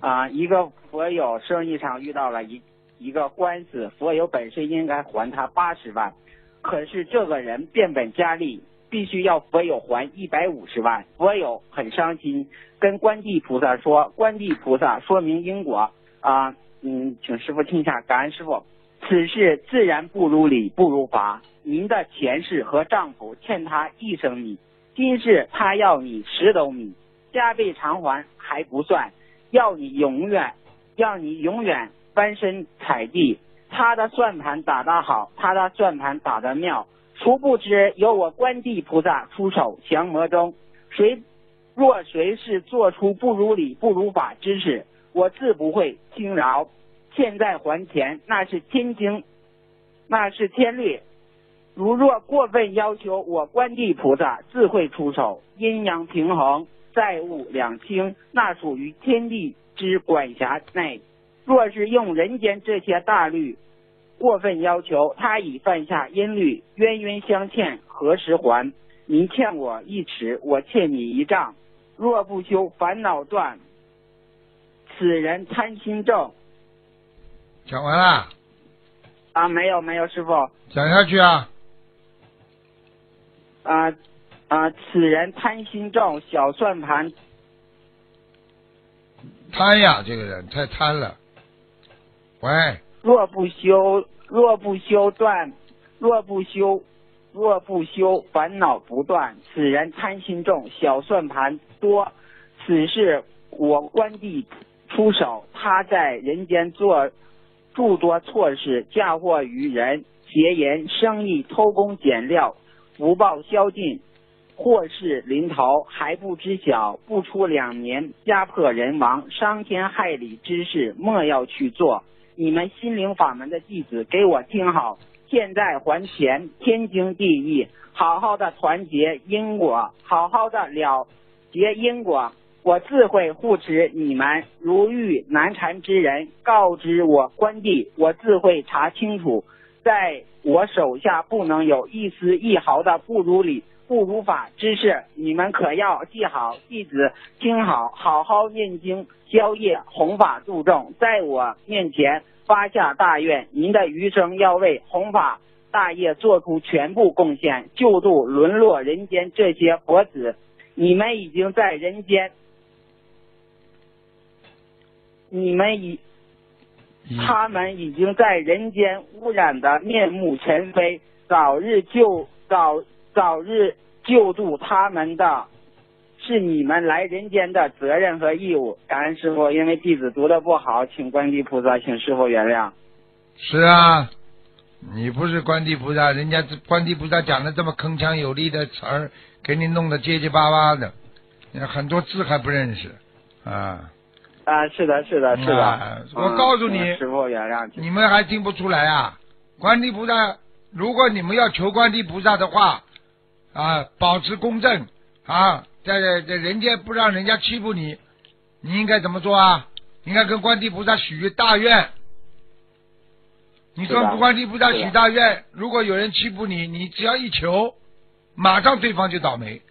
啊，一个佛友生意上遇到了一一个官司，佛友本身应该还他八十万，可是这个人变本加厉，必须要佛友还一百五十万。佛友很伤心，跟观地菩萨说，观地菩萨说明因果啊，嗯，请师傅听一下，感恩师傅。此事自然不如理，不如法。您的前世和丈夫欠他一升米，今世他要你十斗米，加倍偿还还不算，要你永远，要你永远翻身踩地。他的算盘打得好，他的算盘打得妙，殊不知有我观地菩萨出手降魔中。谁若谁是做出不如理、不如法之事，我自不会轻饶。欠债还钱，那是天经，那是天律。如若过分要求，我观地菩萨自会出手。阴阳平衡，债务两清，那属于天地之管辖内。若是用人间这些大律过分要求，他已犯下阴律，冤冤相欠，何时还？您欠我一尺，我欠你一丈。若不修，烦恼断。此人贪心重。讲完了。啊，没有没有，师傅。讲下去啊。啊啊！此人贪心重，小算盘。贪呀，这个人太贪了。喂。若不修，若不修断，若不修，若不修，烦恼不断。此人贪心重，小算盘多。此事我关帝出手，他在人间做诸多错事，嫁祸于人，邪淫生意，偷工减料。福报消尽，祸事临头还不知晓，不出两年家破人亡，伤天害理之事莫要去做。你们心灵法门的弟子，给我听好，欠债还钱，天经地义。好好的团结因果，好好的了结因果，我自会护持你们。如遇难缠之人，告知我关帝，我自会查清楚。在我手下不能有一丝一毫的不如理、不如法之事，你们可要记好。弟子听好，好好念经、消业、弘法度众，在我面前发下大愿，您的余生要为弘法大业做出全部贡献，救度沦落人间这些佛子。你们已经在人间，你们已。他们已经在人间污染的面目全非，早日救早早日救助他们的，是你们来人间的责任和义务。感恩师傅，因为弟子读的不好，请观地菩萨，请师傅原谅。是啊，你不是观地菩萨，人家观地菩萨讲的这么铿锵有力的词儿，给你弄得结结巴巴的，很多字还不认识啊。啊，是的，是的，是的。我告诉你，师傅原谅你们还听不出来啊？观地菩萨，如果你们要求观地菩萨的话，啊，保持公正啊，在在人家不让人家欺负你，你应该怎么做啊？应该跟观地菩萨许大愿。你跟观地菩萨许大愿，如果有人欺负你，你只要一求，马上对方就倒霉。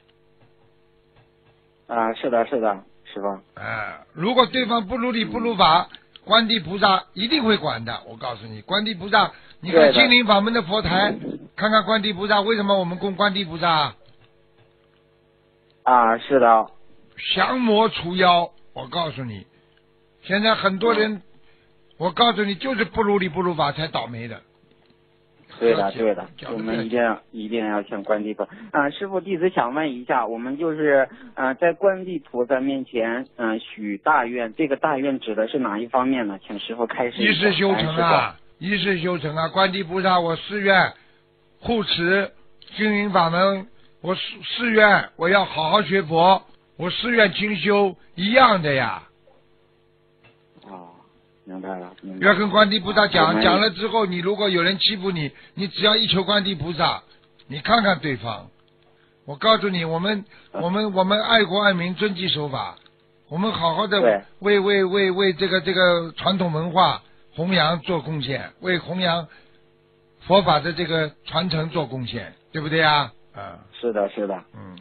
啊，是的，是的。是吧？啊，如果对方不如理不如法，观地菩萨一定会管的。我告诉你，观地菩萨，你看金陵法门的佛台，看看观地菩萨，为什么我们供观地菩萨？啊，是的。降魔除妖，我告诉你，现在很多人，我告诉你，就是不如理不如法才倒霉的。对的，对的，我们一定要一定要向观地菩萨。啊，师傅弟子想问一下，我们就是啊，在观地菩萨面前嗯许大愿，这个大愿指的是哪一方面呢？请师傅开始。一世修成啊，一世修成啊，观地菩萨，我誓愿护持心灵法门，我誓誓愿我要好好学佛，我誓愿精修，一样的呀。明白了，要跟观地菩萨讲，讲了之后，你如果有人欺负你，你只要一求观地菩萨，你看看对方。我告诉你，我们我们我们爱国爱民，遵纪守法，我们好好的为为为为这个这个传统文化弘扬做贡献，为弘扬佛法的这个传承做贡献，对不对啊？啊，是的，是的，嗯。